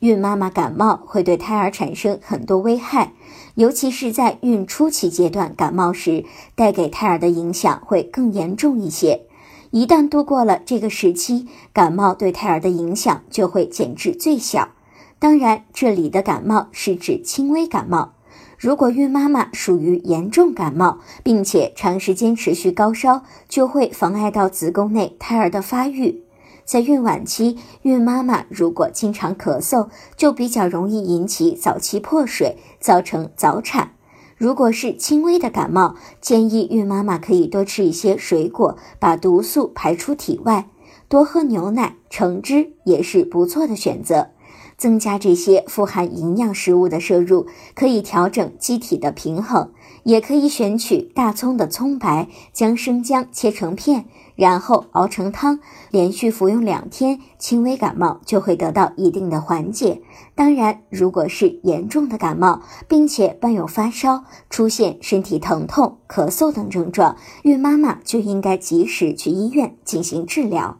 孕妈妈感冒会对胎儿产生很多危害，尤其是在孕初期阶段感冒时，带给胎儿的影响会更严重一些。一旦度过了这个时期，感冒对胎儿的影响就会减至最小。当然，这里的感冒是指轻微感冒。如果孕妈妈属于严重感冒，并且长时间持续高烧，就会妨碍到子宫内胎儿的发育。在孕晚期，孕妈妈如果经常咳嗽，就比较容易引起早期破水，造成早产。如果是轻微的感冒，建议孕妈妈可以多吃一些水果，把毒素排出体外，多喝牛奶、橙汁也是不错的选择。增加这些富含营养食物的摄入，可以调整机体的平衡。也可以选取大葱的葱白，将生姜切成片，然后熬成汤，连续服用两天，轻微感冒就会得到一定的缓解。当然，如果是严重的感冒，并且伴有发烧、出现身体疼痛、咳嗽等症状，孕妈妈就应该及时去医院进行治疗。